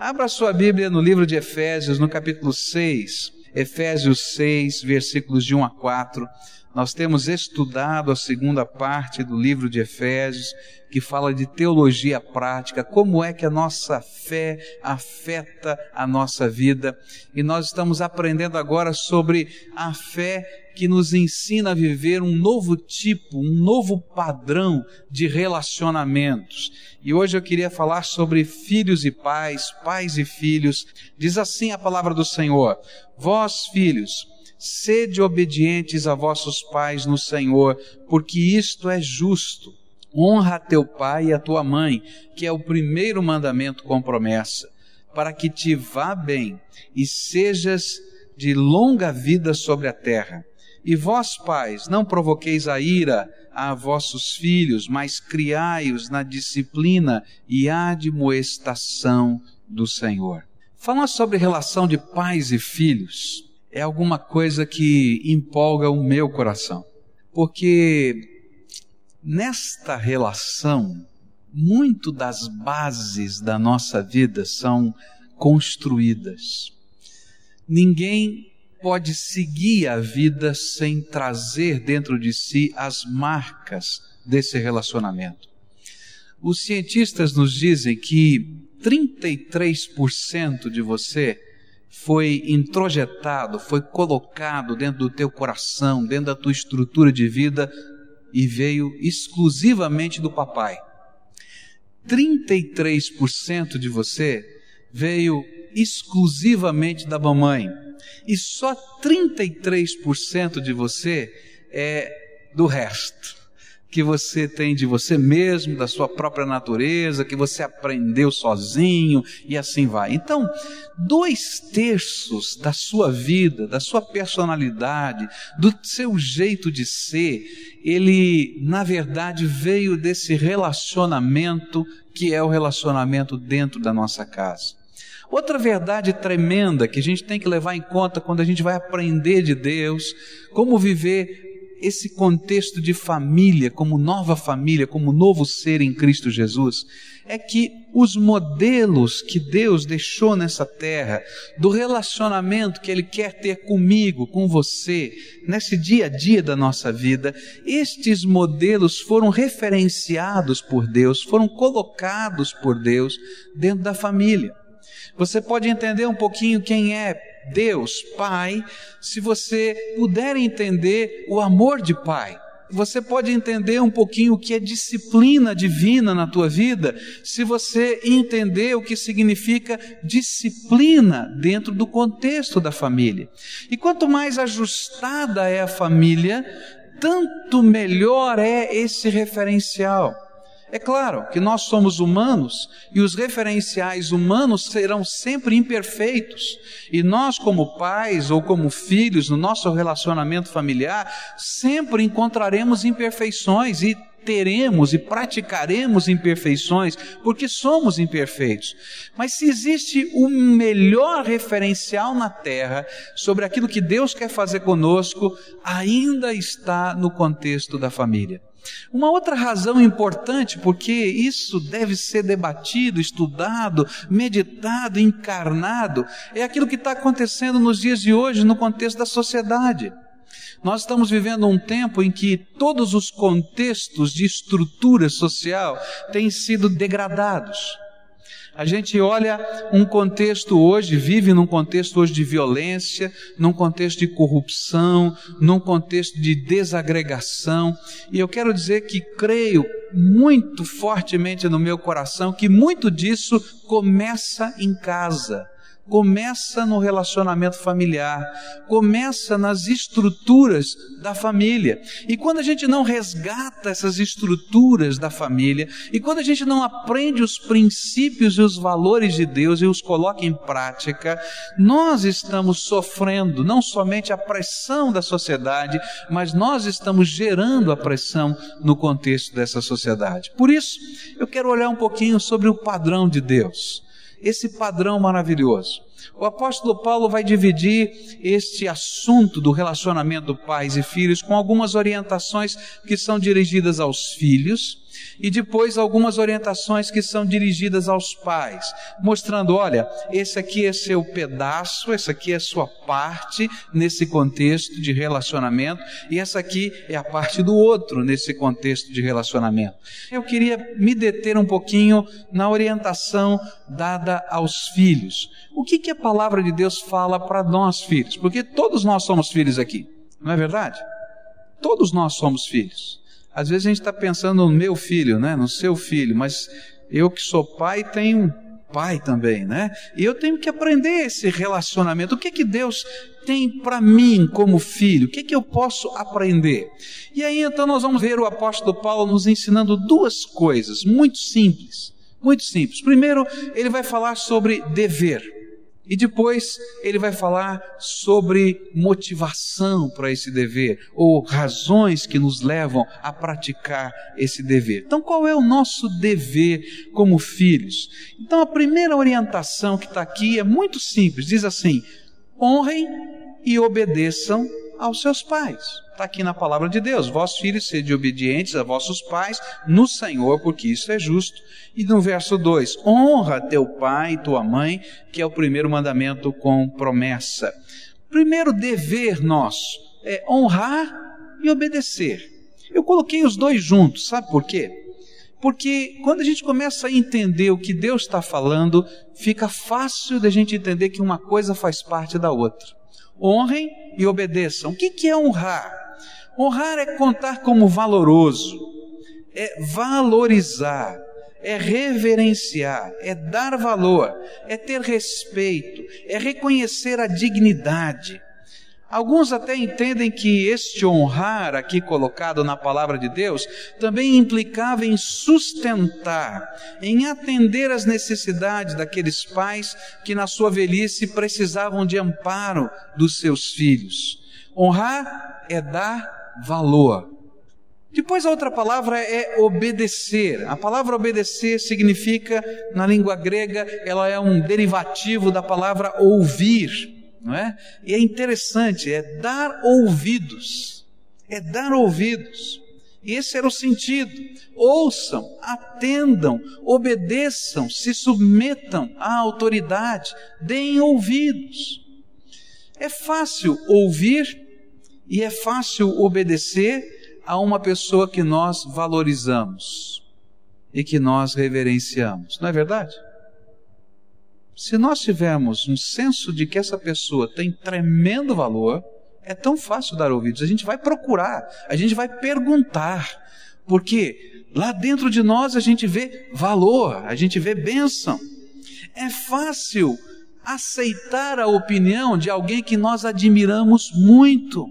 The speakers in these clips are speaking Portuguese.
Abra sua Bíblia no livro de Efésios, no capítulo 6. Efésios 6, versículos de 1 a 4. Nós temos estudado a segunda parte do livro de Efésios, que fala de teologia prática, como é que a nossa fé afeta a nossa vida. E nós estamos aprendendo agora sobre a fé que nos ensina a viver um novo tipo, um novo padrão de relacionamentos. E hoje eu queria falar sobre filhos e pais, pais e filhos. Diz assim a palavra do Senhor: Vós, filhos, sede obedientes a vossos pais no Senhor, porque isto é justo. Honra a teu pai e a tua mãe, que é o primeiro mandamento com promessa, para que te vá bem e sejas de longa vida sobre a terra. E vós, pais, não provoqueis a ira a vossos filhos, mas criai-os na disciplina e admoestação do Senhor. Falar sobre relação de pais e filhos é alguma coisa que empolga o meu coração, porque nesta relação, muito das bases da nossa vida são construídas. Ninguém pode seguir a vida sem trazer dentro de si as marcas desse relacionamento. Os cientistas nos dizem que 33% de você foi introjetado, foi colocado dentro do teu coração, dentro da tua estrutura de vida e veio exclusivamente do papai. 33% de você veio exclusivamente da mamãe e só 33% de você é do resto. Que você tem de você mesmo, da sua própria natureza, que você aprendeu sozinho e assim vai. Então, dois terços da sua vida, da sua personalidade, do seu jeito de ser, ele, na verdade, veio desse relacionamento que é o relacionamento dentro da nossa casa. Outra verdade tremenda que a gente tem que levar em conta quando a gente vai aprender de Deus, como viver esse contexto de família, como nova família, como novo ser em Cristo Jesus, é que os modelos que Deus deixou nessa terra, do relacionamento que Ele quer ter comigo, com você, nesse dia a dia da nossa vida, estes modelos foram referenciados por Deus, foram colocados por Deus dentro da família. Você pode entender um pouquinho quem é Deus, Pai, se você puder entender o amor de Pai. Você pode entender um pouquinho o que é disciplina divina na tua vida, se você entender o que significa disciplina dentro do contexto da família. E quanto mais ajustada é a família, tanto melhor é esse referencial. É claro que nós somos humanos e os referenciais humanos serão sempre imperfeitos. E nós, como pais ou como filhos, no nosso relacionamento familiar, sempre encontraremos imperfeições e teremos e praticaremos imperfeições, porque somos imperfeitos. Mas se existe o melhor referencial na terra sobre aquilo que Deus quer fazer conosco, ainda está no contexto da família. Uma outra razão importante, porque isso deve ser debatido, estudado, meditado, encarnado, é aquilo que está acontecendo nos dias de hoje no contexto da sociedade. Nós estamos vivendo um tempo em que todos os contextos de estrutura social têm sido degradados. A gente olha um contexto hoje, vive num contexto hoje de violência, num contexto de corrupção, num contexto de desagregação, e eu quero dizer que creio muito fortemente no meu coração que muito disso começa em casa começa no relacionamento familiar, começa nas estruturas da família. E quando a gente não resgata essas estruturas da família, e quando a gente não aprende os princípios e os valores de Deus e os coloca em prática, nós estamos sofrendo não somente a pressão da sociedade, mas nós estamos gerando a pressão no contexto dessa sociedade. Por isso, eu quero olhar um pouquinho sobre o padrão de Deus esse padrão maravilhoso. O apóstolo Paulo vai dividir este assunto do relacionamento pais e filhos com algumas orientações que são dirigidas aos filhos E depois algumas orientações que são dirigidas aos pais, mostrando: olha, esse aqui é seu pedaço, essa aqui é sua parte nesse contexto de relacionamento, e essa aqui é a parte do outro nesse contexto de relacionamento. Eu queria me deter um pouquinho na orientação dada aos filhos. O que, que a palavra de Deus fala para nós, filhos? Porque todos nós somos filhos aqui, não é verdade? Todos nós somos filhos. Às vezes a gente está pensando no meu filho, né? no seu filho, mas eu que sou pai tenho pai também, né? E eu tenho que aprender esse relacionamento. O que que Deus tem para mim como filho? O que que eu posso aprender? E aí então nós vamos ver o apóstolo Paulo nos ensinando duas coisas muito simples, muito simples. Primeiro, ele vai falar sobre dever. E depois ele vai falar sobre motivação para esse dever, ou razões que nos levam a praticar esse dever. Então, qual é o nosso dever como filhos? Então, a primeira orientação que está aqui é muito simples: diz assim, honrem e obedeçam aos seus pais. Está aqui na palavra de Deus: vós filhos, sede obedientes a vossos pais no Senhor, porque isso é justo. E no verso 2: honra teu pai e tua mãe, que é o primeiro mandamento com promessa. Primeiro dever nosso é honrar e obedecer. Eu coloquei os dois juntos, sabe por quê? Porque quando a gente começa a entender o que Deus está falando, fica fácil da gente entender que uma coisa faz parte da outra. Honrem e obedeçam. O que, é honrar? Honrar é contar como valoroso, é valorizar, é reverenciar, é dar valor, é ter respeito, é reconhecer a dignidade. Alguns até entendem que este honrar, aqui colocado na palavra de Deus, também implicava em sustentar, em atender às necessidades daqueles pais que na sua velhice precisavam de amparo dos seus filhos. Honrar é dar valor. Depois a outra palavra é obedecer. A palavra obedecer significa, na língua grega, ela é um derivativo da palavra ouvir, não é? E é interessante, é dar ouvidos. É dar ouvidos. E esse era o sentido. Ouçam, atendam, obedeçam, se submetam à autoridade, deem ouvidos. É fácil ouvir e é fácil obedecer a uma pessoa que nós valorizamos e que nós reverenciamos, não é verdade? Se nós tivermos um senso de que essa pessoa tem tremendo valor, é tão fácil dar ouvidos. A gente vai procurar, a gente vai perguntar, porque lá dentro de nós a gente vê valor, a gente vê bênção. É fácil aceitar a opinião de alguém que nós admiramos muito.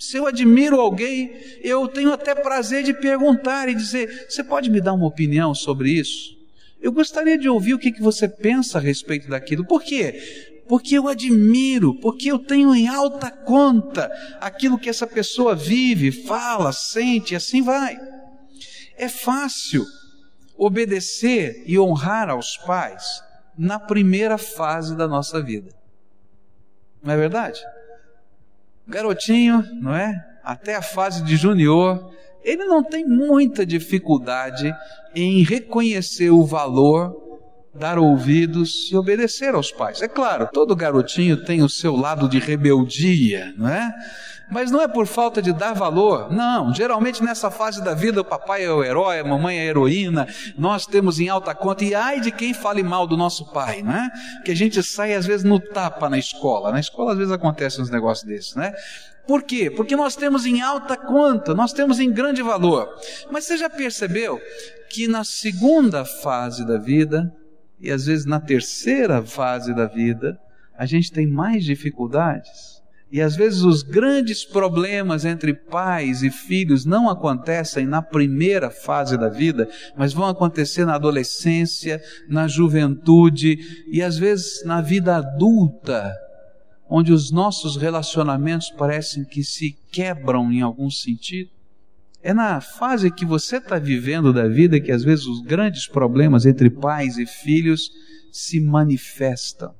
Se eu admiro alguém, eu tenho até prazer de perguntar e dizer: Você pode me dar uma opinião sobre isso? Eu gostaria de ouvir o que, que você pensa a respeito daquilo. Por quê? Porque eu admiro, porque eu tenho em alta conta aquilo que essa pessoa vive, fala, sente, e assim vai. É fácil obedecer e honrar aos pais na primeira fase da nossa vida. Não é verdade? garotinho, não é? Até a fase de junior, ele não tem muita dificuldade em reconhecer o valor, dar ouvidos e obedecer aos pais. É claro, todo garotinho tem o seu lado de rebeldia, não é? Mas não é por falta de dar valor, não. Geralmente nessa fase da vida o papai é o herói, a mamãe é a heroína, nós temos em alta conta, e ai de quem fale mal do nosso pai, né? Que a gente sai às vezes no tapa na escola. Na escola às vezes acontecem uns negócios desses, né? Por quê? Porque nós temos em alta conta, nós temos em grande valor. Mas você já percebeu que na segunda fase da vida, e às vezes na terceira fase da vida, a gente tem mais dificuldades? E às vezes os grandes problemas entre pais e filhos não acontecem na primeira fase da vida, mas vão acontecer na adolescência, na juventude e às vezes na vida adulta, onde os nossos relacionamentos parecem que se quebram em algum sentido. É na fase que você está vivendo da vida que às vezes os grandes problemas entre pais e filhos se manifestam.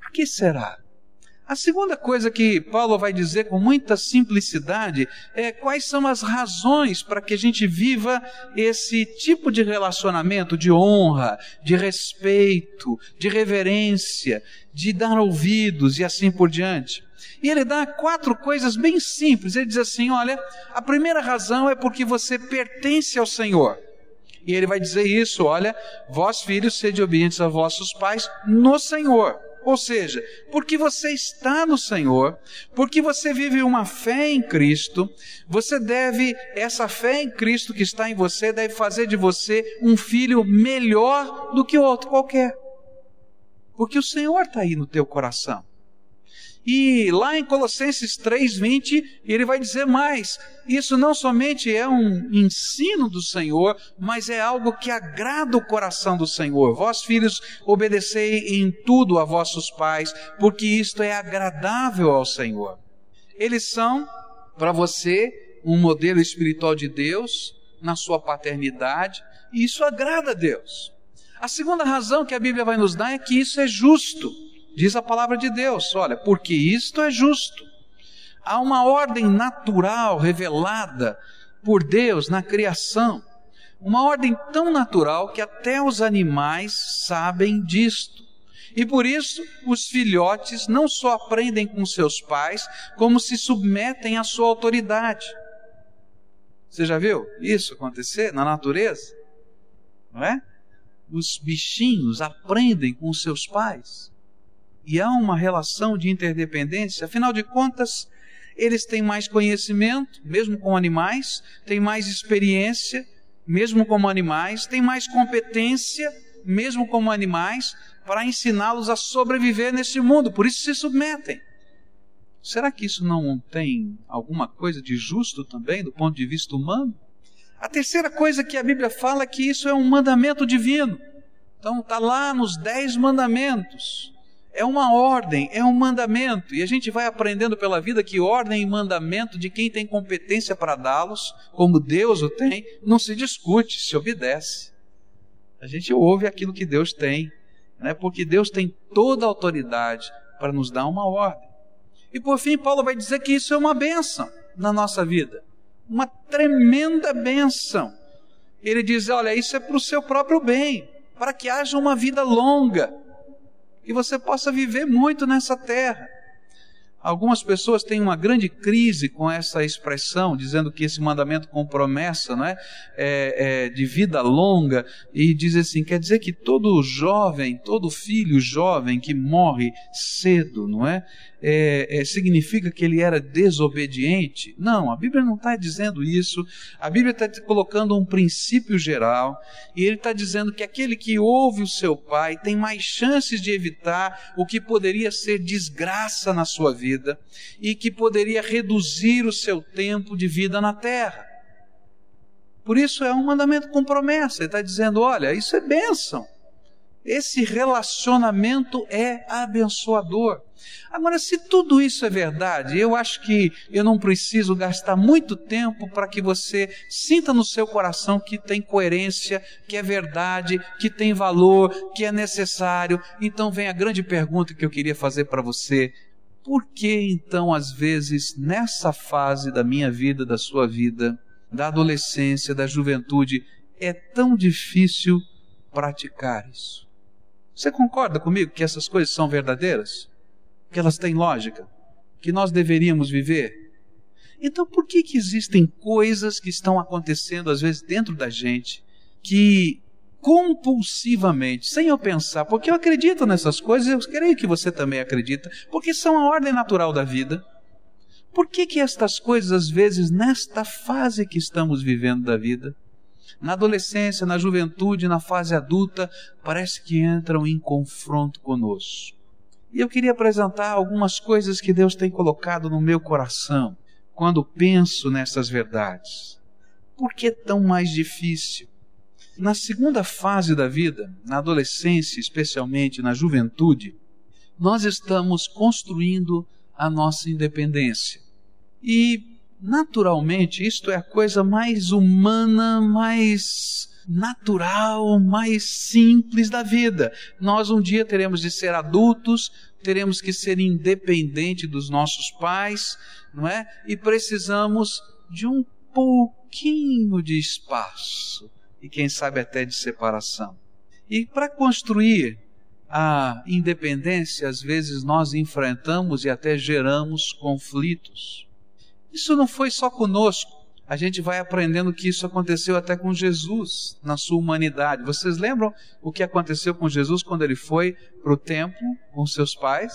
Por que será? A segunda coisa que Paulo vai dizer com muita simplicidade é quais são as razões para que a gente viva esse tipo de relacionamento de honra, de respeito, de reverência, de dar ouvidos e assim por diante. E ele dá quatro coisas bem simples. Ele diz assim: olha, a primeira razão é porque você pertence ao Senhor. E ele vai dizer isso: olha, vós filhos, sede obedientes a vossos pais no Senhor. Ou seja, porque você está no Senhor, porque você vive uma fé em Cristo, você deve, essa fé em Cristo que está em você, deve fazer de você um filho melhor do que outro qualquer. Porque o Senhor está aí no teu coração. E lá em Colossenses 3:20, ele vai dizer mais: isso não somente é um ensino do Senhor, mas é algo que agrada o coração do Senhor. Vós, filhos, obedecei em tudo a vossos pais, porque isto é agradável ao Senhor. Eles são para você um modelo espiritual de Deus na sua paternidade, e isso agrada a Deus. A segunda razão que a Bíblia vai nos dar é que isso é justo. Diz a palavra de Deus, olha, porque isto é justo. Há uma ordem natural revelada por Deus na criação, uma ordem tão natural que até os animais sabem disto. E por isso os filhotes não só aprendem com seus pais, como se submetem à sua autoridade. Você já viu isso acontecer na natureza? Não é? Os bichinhos aprendem com seus pais e há uma relação de interdependência, afinal de contas, eles têm mais conhecimento, mesmo com animais, têm mais experiência, mesmo como animais, têm mais competência, mesmo como animais, para ensiná-los a sobreviver neste mundo, por isso se submetem. Será que isso não tem alguma coisa de justo também do ponto de vista humano? A terceira coisa que a Bíblia fala é que isso é um mandamento divino. Então está lá nos dez mandamentos é uma ordem, é um mandamento, e a gente vai aprendendo pela vida que ordem e mandamento de quem tem competência para dá-los, como Deus o tem, não se discute, se obedece. A gente ouve aquilo que Deus tem, né? porque Deus tem toda a autoridade para nos dar uma ordem. E por fim, Paulo vai dizer que isso é uma benção na nossa vida, uma tremenda benção. Ele diz: olha, isso é para o seu próprio bem, para que haja uma vida longa que você possa viver muito nessa terra. Algumas pessoas têm uma grande crise com essa expressão, dizendo que esse mandamento com promessa não é? É, é, de vida longa, e diz assim: quer dizer que todo jovem, todo filho jovem que morre cedo, não é? É, é, significa que ele era desobediente. Não, a Bíblia não está dizendo isso. A Bíblia está colocando um princípio geral e ele está dizendo que aquele que ouve o seu pai tem mais chances de evitar o que poderia ser desgraça na sua vida e que poderia reduzir o seu tempo de vida na terra. Por isso é um mandamento com promessa. Ele está dizendo: olha, isso é bênção. Esse relacionamento é abençoador. Agora, se tudo isso é verdade, eu acho que eu não preciso gastar muito tempo para que você sinta no seu coração que tem coerência, que é verdade, que tem valor, que é necessário. Então vem a grande pergunta que eu queria fazer para você. Por que então, às vezes, nessa fase da minha vida, da sua vida, da adolescência, da juventude, é tão difícil praticar isso? Você concorda comigo que essas coisas são verdadeiras? Que elas têm lógica? Que nós deveríamos viver? Então, por que, que existem coisas que estão acontecendo, às vezes, dentro da gente, que compulsivamente, sem eu pensar, porque eu acredito nessas coisas, eu creio que você também acredita, porque são a ordem natural da vida. Por que, que estas coisas, às vezes, nesta fase que estamos vivendo da vida, na adolescência, na juventude, na fase adulta, parece que entram em confronto conosco. E eu queria apresentar algumas coisas que Deus tem colocado no meu coração quando penso nessas verdades. Por que tão mais difícil? Na segunda fase da vida, na adolescência, especialmente na juventude, nós estamos construindo a nossa independência. E naturalmente, isto é a coisa mais humana, mais natural, mais simples da vida. Nós um dia teremos de ser adultos, teremos que ser independente dos nossos pais, não é? E precisamos de um pouquinho de espaço e quem sabe até de separação. E para construir a independência, às vezes nós enfrentamos e até geramos conflitos. Isso não foi só conosco. A gente vai aprendendo que isso aconteceu até com Jesus, na sua humanidade. Vocês lembram o que aconteceu com Jesus quando ele foi para o templo com seus pais?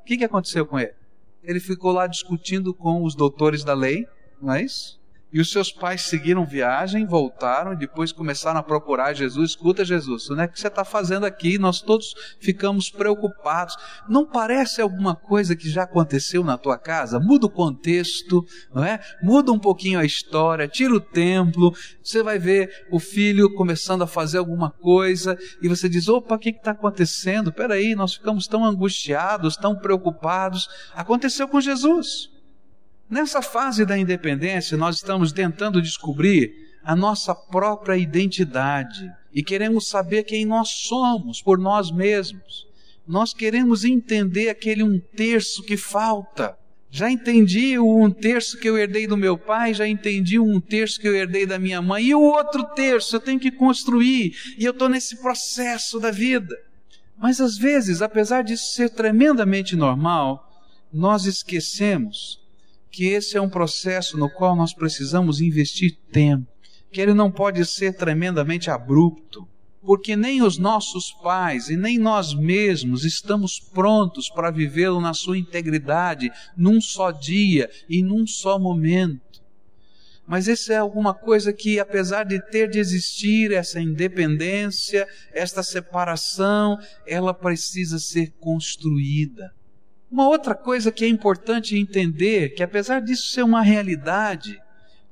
O que, que aconteceu com ele? Ele ficou lá discutindo com os doutores da lei, não é isso? E os seus pais seguiram viagem, voltaram e depois começaram a procurar Jesus. Escuta, Jesus, o que você está fazendo aqui? Nós todos ficamos preocupados. Não parece alguma coisa que já aconteceu na tua casa? Muda o contexto, não é? Muda um pouquinho a história, tira o templo. Você vai ver o filho começando a fazer alguma coisa e você diz: opa, o que está acontecendo? Peraí, nós ficamos tão angustiados, tão preocupados. Aconteceu com Jesus. Nessa fase da independência, nós estamos tentando descobrir a nossa própria identidade e queremos saber quem nós somos por nós mesmos. Nós queremos entender aquele um terço que falta. Já entendi o um terço que eu herdei do meu pai, já entendi o um terço que eu herdei da minha mãe, e o outro terço eu tenho que construir, e eu estou nesse processo da vida. Mas às vezes, apesar disso ser tremendamente normal, nós esquecemos que esse é um processo no qual nós precisamos investir tempo, que ele não pode ser tremendamente abrupto, porque nem os nossos pais e nem nós mesmos estamos prontos para vivê-lo na sua integridade, num só dia e num só momento. Mas isso é alguma coisa que, apesar de ter de existir essa independência, esta separação, ela precisa ser construída. Uma outra coisa que é importante entender, que apesar disso ser uma realidade,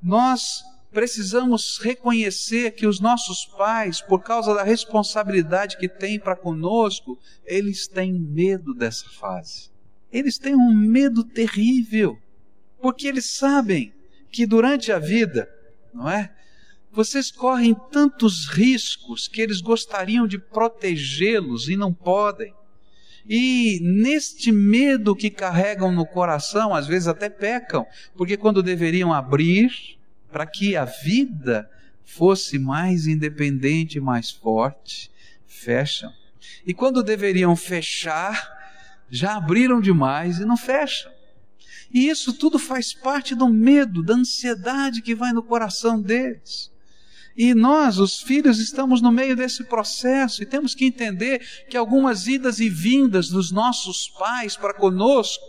nós precisamos reconhecer que os nossos pais, por causa da responsabilidade que têm para conosco, eles têm medo dessa fase. Eles têm um medo terrível, porque eles sabem que durante a vida, não é? Vocês correm tantos riscos que eles gostariam de protegê-los e não podem. E neste medo que carregam no coração, às vezes até pecam, porque quando deveriam abrir para que a vida fosse mais independente, mais forte, fecham. E quando deveriam fechar, já abriram demais e não fecham. E isso tudo faz parte do medo, da ansiedade que vai no coração deles. E nós, os filhos, estamos no meio desse processo e temos que entender que algumas idas e vindas dos nossos pais para conosco,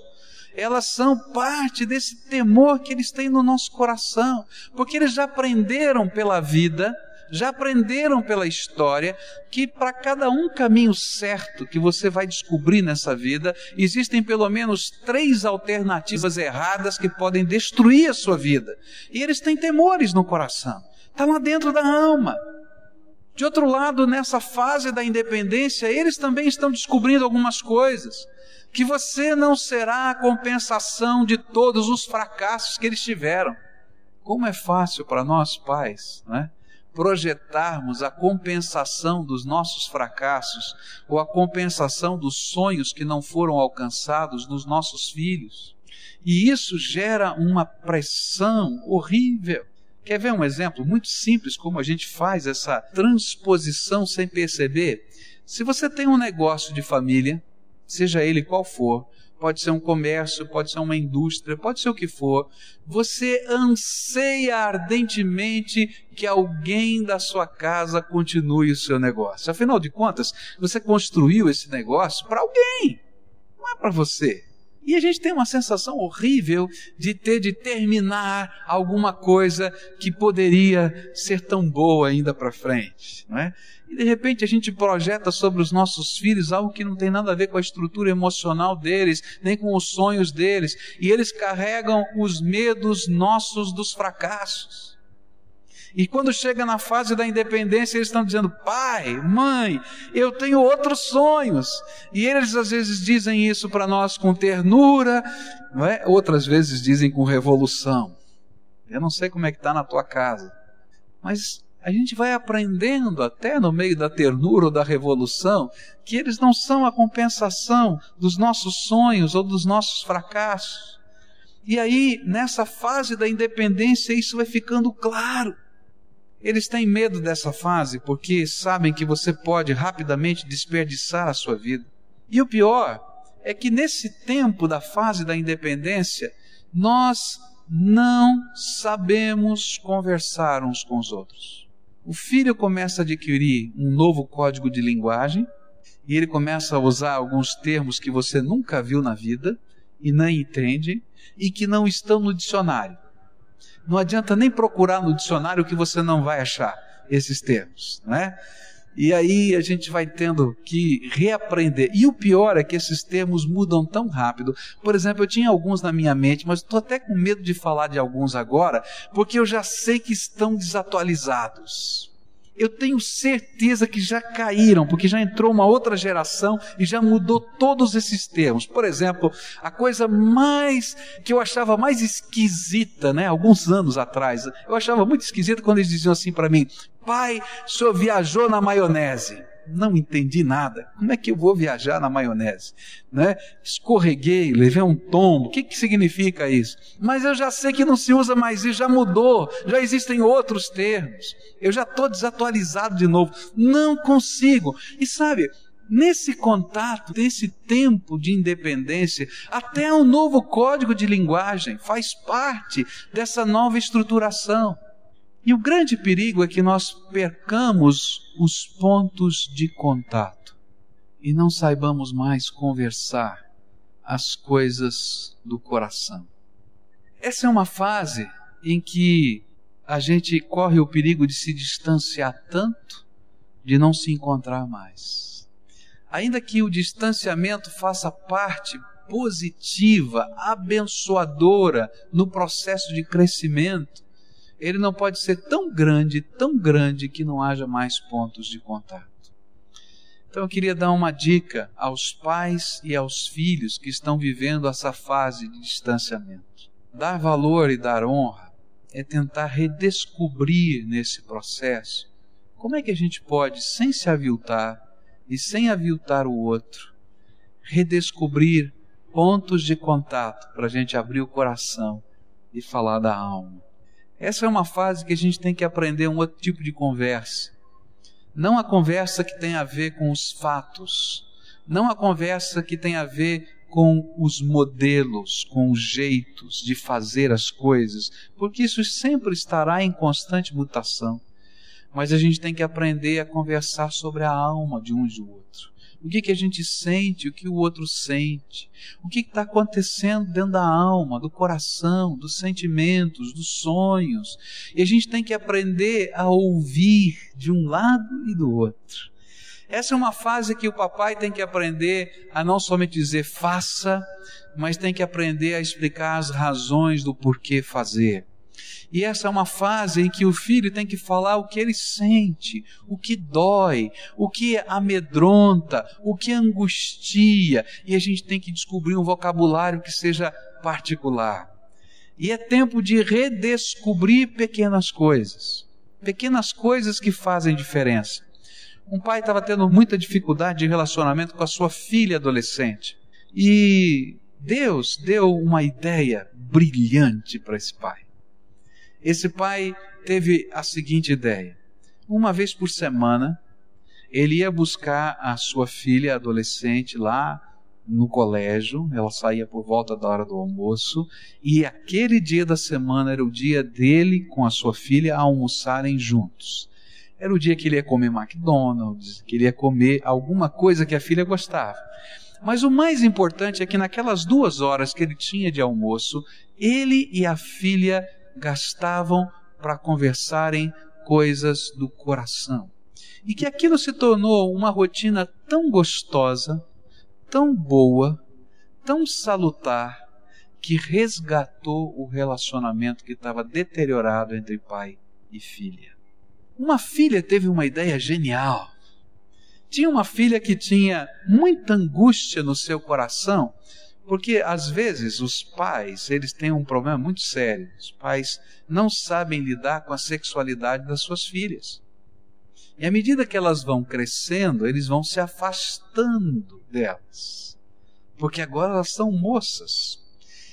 elas são parte desse temor que eles têm no nosso coração, porque eles já aprenderam pela vida, já aprenderam pela história que para cada um caminho certo que você vai descobrir nessa vida, existem pelo menos três alternativas erradas que podem destruir a sua vida. E eles têm temores no coração. Está lá dentro da alma. De outro lado, nessa fase da independência, eles também estão descobrindo algumas coisas. Que você não será a compensação de todos os fracassos que eles tiveram. Como é fácil para nós, pais, não é? projetarmos a compensação dos nossos fracassos ou a compensação dos sonhos que não foram alcançados nos nossos filhos. E isso gera uma pressão horrível. Quer ver um exemplo muito simples como a gente faz essa transposição sem perceber? Se você tem um negócio de família, seja ele qual for, pode ser um comércio, pode ser uma indústria, pode ser o que for, você anseia ardentemente que alguém da sua casa continue o seu negócio. Afinal de contas, você construiu esse negócio para alguém, não é para você. E a gente tem uma sensação horrível de ter de terminar alguma coisa que poderia ser tão boa ainda para frente, não é? E de repente a gente projeta sobre os nossos filhos algo que não tem nada a ver com a estrutura emocional deles, nem com os sonhos deles, e eles carregam os medos nossos dos fracassos. E quando chega na fase da independência, eles estão dizendo: pai, mãe, eu tenho outros sonhos. E eles às vezes dizem isso para nós com ternura, é? outras vezes dizem com revolução. Eu não sei como é que está na tua casa, mas a gente vai aprendendo, até no meio da ternura ou da revolução, que eles não são a compensação dos nossos sonhos ou dos nossos fracassos. E aí, nessa fase da independência, isso vai ficando claro. Eles têm medo dessa fase porque sabem que você pode rapidamente desperdiçar a sua vida. E o pior é que nesse tempo da fase da independência, nós não sabemos conversar uns com os outros o filho começa a adquirir um novo código de linguagem e ele começa a usar alguns termos que você nunca viu na vida e nem entende e que não estão no dicionário. Não adianta nem procurar no dicionário que você não vai achar esses termos, né? E aí a gente vai tendo que reaprender. E o pior é que esses termos mudam tão rápido. Por exemplo, eu tinha alguns na minha mente, mas estou até com medo de falar de alguns agora, porque eu já sei que estão desatualizados. Eu tenho certeza que já caíram, porque já entrou uma outra geração e já mudou todos esses termos. Por exemplo, a coisa mais que eu achava mais esquisita, né, alguns anos atrás, eu achava muito esquisita quando eles diziam assim para mim: Pai, o senhor viajou na maionese. Não entendi nada. Como é que eu vou viajar na maionese? Né? Escorreguei, levei um tombo. O que, que significa isso? Mas eu já sei que não se usa mais isso, já mudou, já existem outros termos. Eu já estou desatualizado de novo. Não consigo. E sabe, nesse contato, nesse tempo de independência, até o novo código de linguagem faz parte dessa nova estruturação. E o grande perigo é que nós percamos os pontos de contato e não saibamos mais conversar as coisas do coração. Essa é uma fase em que a gente corre o perigo de se distanciar tanto de não se encontrar mais. Ainda que o distanciamento faça parte positiva, abençoadora no processo de crescimento, ele não pode ser tão grande, tão grande que não haja mais pontos de contato. Então eu queria dar uma dica aos pais e aos filhos que estão vivendo essa fase de distanciamento. Dar valor e dar honra é tentar redescobrir nesse processo como é que a gente pode, sem se aviltar e sem aviltar o outro, redescobrir pontos de contato para a gente abrir o coração e falar da alma. Essa é uma fase que a gente tem que aprender um outro tipo de conversa. Não a conversa que tem a ver com os fatos, não a conversa que tem a ver com os modelos, com os jeitos de fazer as coisas, porque isso sempre estará em constante mutação. Mas a gente tem que aprender a conversar sobre a alma de um e do outro o que, que a gente sente, o que o outro sente, o que está acontecendo dentro da alma, do coração, dos sentimentos, dos sonhos. E a gente tem que aprender a ouvir de um lado e do outro. Essa é uma fase que o papai tem que aprender a não somente dizer faça, mas tem que aprender a explicar as razões do porquê fazer. E essa é uma fase em que o filho tem que falar o que ele sente, o que dói, o que amedronta, o que angustia, e a gente tem que descobrir um vocabulário que seja particular. E é tempo de redescobrir pequenas coisas, pequenas coisas que fazem diferença. Um pai estava tendo muita dificuldade de relacionamento com a sua filha adolescente. E Deus deu uma ideia brilhante para esse pai. Esse pai teve a seguinte ideia: uma vez por semana, ele ia buscar a sua filha adolescente lá no colégio, ela saía por volta da hora do almoço, e aquele dia da semana era o dia dele com a sua filha almoçarem juntos. Era o dia que ele ia comer McDonald's, que ele ia comer alguma coisa que a filha gostava. Mas o mais importante é que naquelas duas horas que ele tinha de almoço, ele e a filha gastavam para conversarem coisas do coração. E que aquilo se tornou uma rotina tão gostosa, tão boa, tão salutar, que resgatou o relacionamento que estava deteriorado entre pai e filha. Uma filha teve uma ideia genial. Tinha uma filha que tinha muita angústia no seu coração, Porque às vezes os pais, eles têm um problema muito sério. Os pais não sabem lidar com a sexualidade das suas filhas. E à medida que elas vão crescendo, eles vão se afastando delas. Porque agora elas são moças.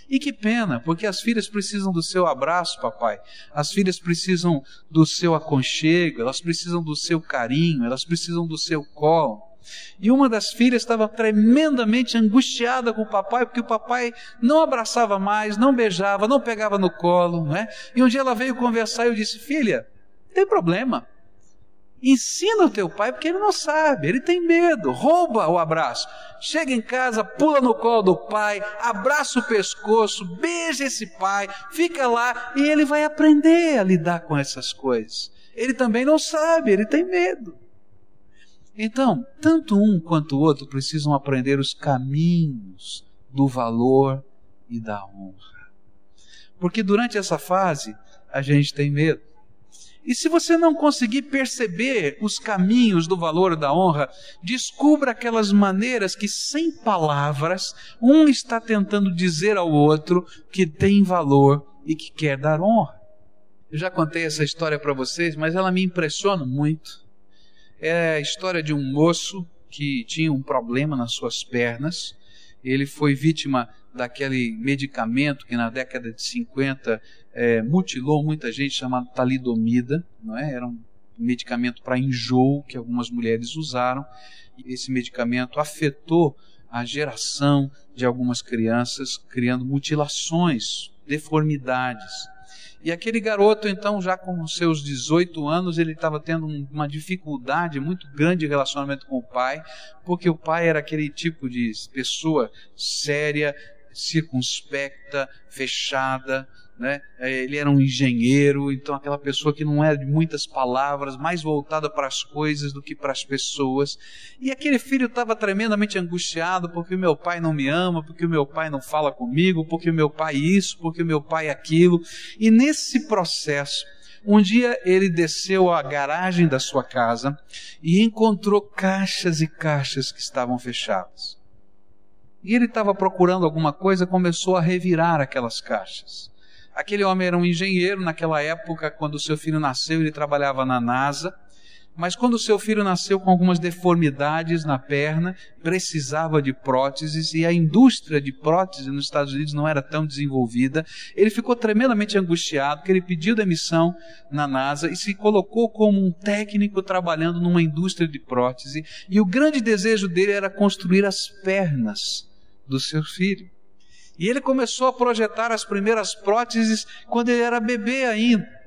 E que pena, porque as filhas precisam do seu abraço, papai. As filhas precisam do seu aconchego, elas precisam do seu carinho, elas precisam do seu colo. E uma das filhas estava tremendamente angustiada com o papai, porque o papai não abraçava mais, não beijava, não pegava no colo, né? E um dia ela veio conversar e eu disse: Filha, tem problema. Ensina o teu pai, porque ele não sabe, ele tem medo, rouba o abraço. Chega em casa, pula no colo do pai, abraça o pescoço, beija esse pai, fica lá e ele vai aprender a lidar com essas coisas. Ele também não sabe, ele tem medo. Então, tanto um quanto o outro precisam aprender os caminhos do valor e da honra. Porque durante essa fase a gente tem medo. E se você não conseguir perceber os caminhos do valor e da honra, descubra aquelas maneiras que, sem palavras, um está tentando dizer ao outro que tem valor e que quer dar honra. Eu já contei essa história para vocês, mas ela me impressiona muito é a história de um moço que tinha um problema nas suas pernas. Ele foi vítima daquele medicamento que na década de 50 é, mutilou muita gente, chamado talidomida, não é? Era um medicamento para enjoo que algumas mulheres usaram. E esse medicamento afetou a geração de algumas crianças, criando mutilações, deformidades. E aquele garoto, então, já com seus 18 anos, ele estava tendo uma dificuldade muito grande de relacionamento com o pai, porque o pai era aquele tipo de pessoa séria, circunspecta, fechada, né? É, ele era um engenheiro, então aquela pessoa que não era de muitas palavras, mais voltada para as coisas do que para as pessoas. E aquele filho estava tremendamente angustiado porque o meu pai não me ama, porque o meu pai não fala comigo, porque o meu pai isso, porque o meu pai aquilo. E nesse processo, um dia ele desceu à garagem da sua casa e encontrou caixas e caixas que estavam fechadas. E ele estava procurando alguma coisa, começou a revirar aquelas caixas. Aquele homem era um engenheiro naquela época, quando o seu filho nasceu, ele trabalhava na NASA. Mas quando o seu filho nasceu com algumas deformidades na perna, precisava de próteses e a indústria de prótese nos Estados Unidos não era tão desenvolvida, ele ficou tremendamente angustiado, que ele pediu demissão na NASA e se colocou como um técnico trabalhando numa indústria de prótese, e o grande desejo dele era construir as pernas do seu filho. E ele começou a projetar as primeiras próteses quando ele era bebê ainda.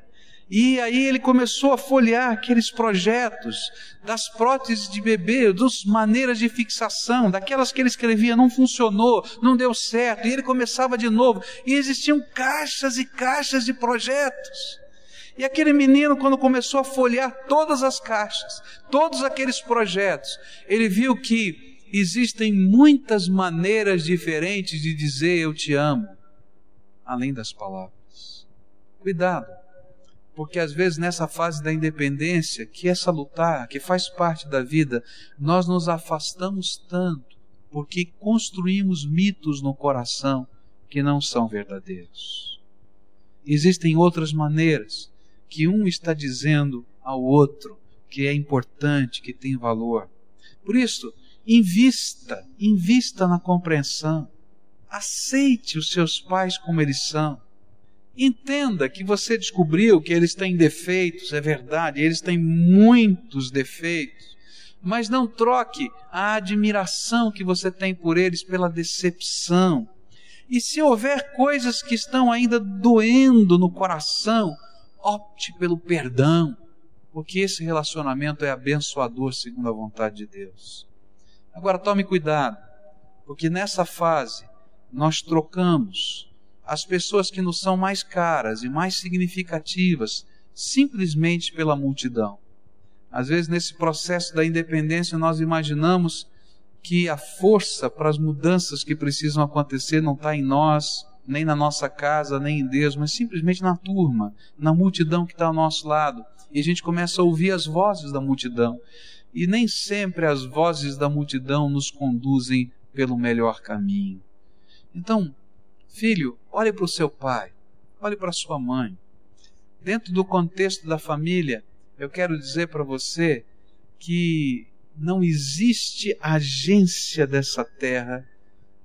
E aí ele começou a folhear aqueles projetos das próteses de bebê, das maneiras de fixação, daquelas que ele escrevia, não funcionou, não deu certo, e ele começava de novo. E existiam caixas e caixas de projetos. E aquele menino, quando começou a folhear todas as caixas, todos aqueles projetos, ele viu que existem muitas maneiras diferentes de dizer eu te amo, além das palavras. Cuidado, porque às vezes nessa fase da independência, que é salutar, que faz parte da vida, nós nos afastamos tanto, porque construímos mitos no coração que não são verdadeiros. Existem outras maneiras que um está dizendo ao outro que é importante, que tem valor. Por isso, Invista, invista na compreensão. Aceite os seus pais como eles são. Entenda que você descobriu que eles têm defeitos, é verdade, eles têm muitos defeitos, mas não troque a admiração que você tem por eles pela decepção. E se houver coisas que estão ainda doendo no coração, opte pelo perdão, porque esse relacionamento é abençoador segundo a vontade de Deus. Agora tome cuidado, porque nessa fase nós trocamos as pessoas que nos são mais caras e mais significativas simplesmente pela multidão. Às vezes, nesse processo da independência, nós imaginamos que a força para as mudanças que precisam acontecer não está em nós, nem na nossa casa, nem em Deus, mas simplesmente na turma, na multidão que está ao nosso lado. E a gente começa a ouvir as vozes da multidão e nem sempre as vozes da multidão nos conduzem pelo melhor caminho. Então, filho, olhe para o seu pai, olhe para sua mãe. Dentro do contexto da família, eu quero dizer para você que não existe agência dessa terra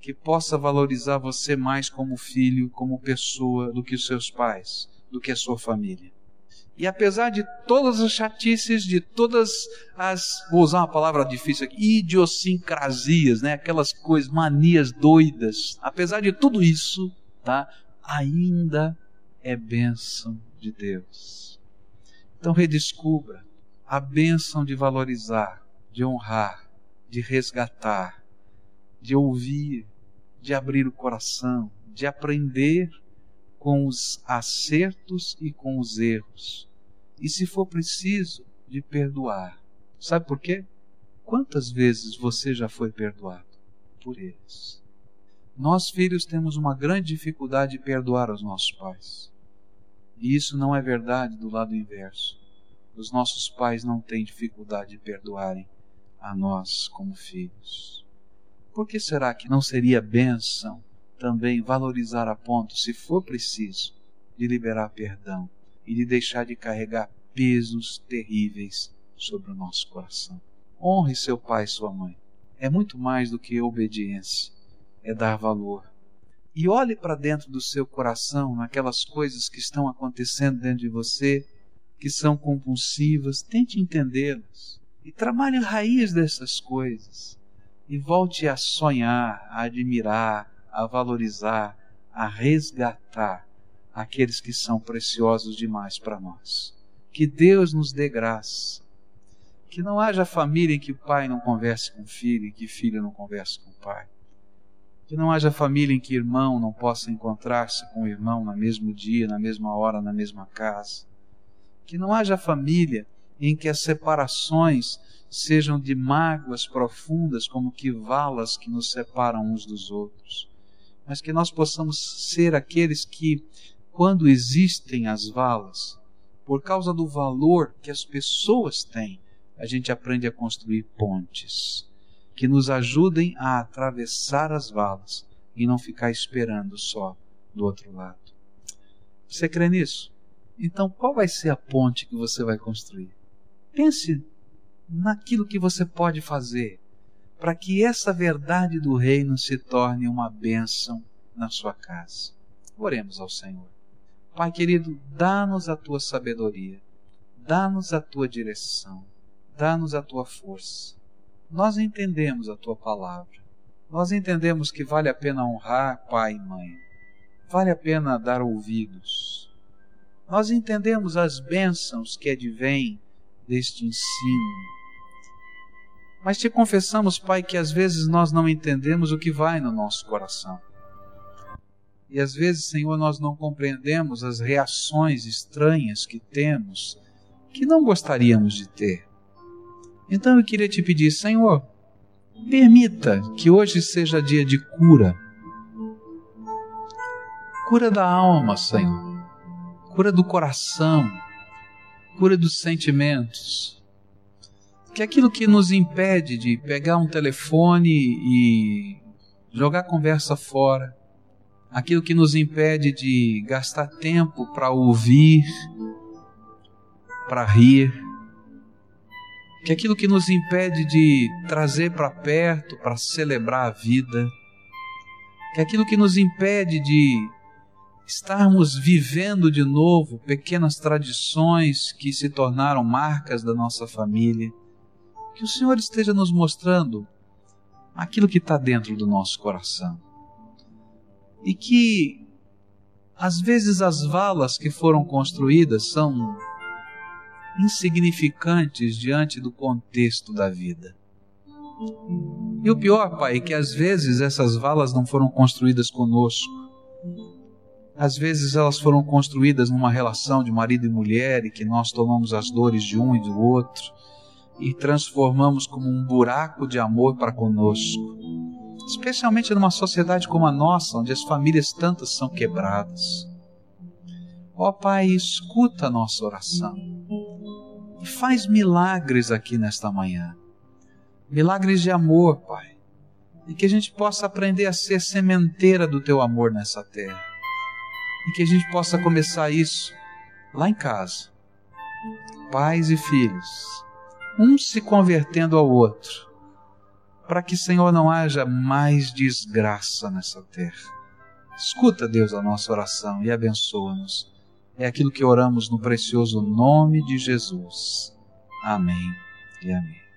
que possa valorizar você mais como filho, como pessoa, do que os seus pais, do que a sua família. E apesar de todas as chatices, de todas as, vou usar uma palavra difícil aqui, idiosincrasias, né? aquelas coisas, manias doidas, apesar de tudo isso, tá? ainda é bênção de Deus. Então redescubra a bênção de valorizar, de honrar, de resgatar, de ouvir, de abrir o coração, de aprender com os acertos e com os erros e, se for preciso, de perdoar. Sabe por quê? Quantas vezes você já foi perdoado por eles? Nós, filhos, temos uma grande dificuldade de perdoar os nossos pais. E isso não é verdade do lado inverso. Os nossos pais não têm dificuldade de perdoarem a nós como filhos. Por que será que não seria bênção também valorizar a ponto, se for preciso, de liberar perdão e de deixar de carregar pesos terríveis sobre o nosso coração. Honre seu pai e sua mãe. É muito mais do que obediência, é dar valor. E olhe para dentro do seu coração, naquelas coisas que estão acontecendo dentro de você, que são compulsivas, tente entendê-las. E trabalhe a raiz dessas coisas. E volte a sonhar, a admirar, a valorizar, a resgatar aqueles que são preciosos demais para nós. Que Deus nos dê graça. Que não haja família em que o pai não converse com o filho e que filho não converse com o pai. Que não haja família em que irmão não possa encontrar-se com o irmão no mesmo dia, na mesma hora, na mesma casa. Que não haja família em que as separações sejam de mágoas profundas, como que valas que nos separam uns dos outros. Mas que nós possamos ser aqueles que quando existem as valas, por causa do valor que as pessoas têm, a gente aprende a construir pontes que nos ajudem a atravessar as valas e não ficar esperando só do outro lado. Você crê nisso? Então, qual vai ser a ponte que você vai construir? Pense naquilo que você pode fazer para que essa verdade do reino se torne uma bênção na sua casa. Oremos ao Senhor. Pai querido, dá-nos a tua sabedoria, dá-nos a tua direção, dá-nos a tua força. Nós entendemos a tua palavra. Nós entendemos que vale a pena honrar pai e mãe. Vale a pena dar ouvidos. Nós entendemos as bênçãos que advêm deste ensino. Mas te confessamos, Pai, que às vezes nós não entendemos o que vai no nosso coração. E às vezes, Senhor, nós não compreendemos as reações estranhas que temos, que não gostaríamos de ter. Então eu queria te pedir, Senhor, permita que hoje seja dia de cura. Cura da alma, Senhor. Cura do coração. Cura dos sentimentos. Que aquilo que nos impede de pegar um telefone e jogar conversa fora, aquilo que nos impede de gastar tempo para ouvir, para rir, que aquilo que nos impede de trazer para perto, para celebrar a vida, que aquilo que nos impede de estarmos vivendo de novo pequenas tradições que se tornaram marcas da nossa família, que o Senhor esteja nos mostrando aquilo que está dentro do nosso coração e que às vezes as valas que foram construídas são insignificantes diante do contexto da vida. E o pior, Pai, é que às vezes essas valas não foram construídas conosco. Às vezes elas foram construídas numa relação de marido e mulher e que nós tomamos as dores de um e do outro e transformamos como um buraco de amor para conosco especialmente numa sociedade como a nossa, onde as famílias tantas são quebradas. Ó oh, Pai, escuta a nossa oração e faz milagres aqui nesta manhã. Milagres de amor, Pai. E que a gente possa aprender a ser sementeira do teu amor nessa terra. E que a gente possa começar isso lá em casa. Pais e filhos, um se convertendo ao outro, para que, Senhor, não haja mais desgraça nessa terra. Escuta, Deus, a nossa oração e abençoa-nos. É aquilo que oramos no precioso nome de Jesus. Amém e amém.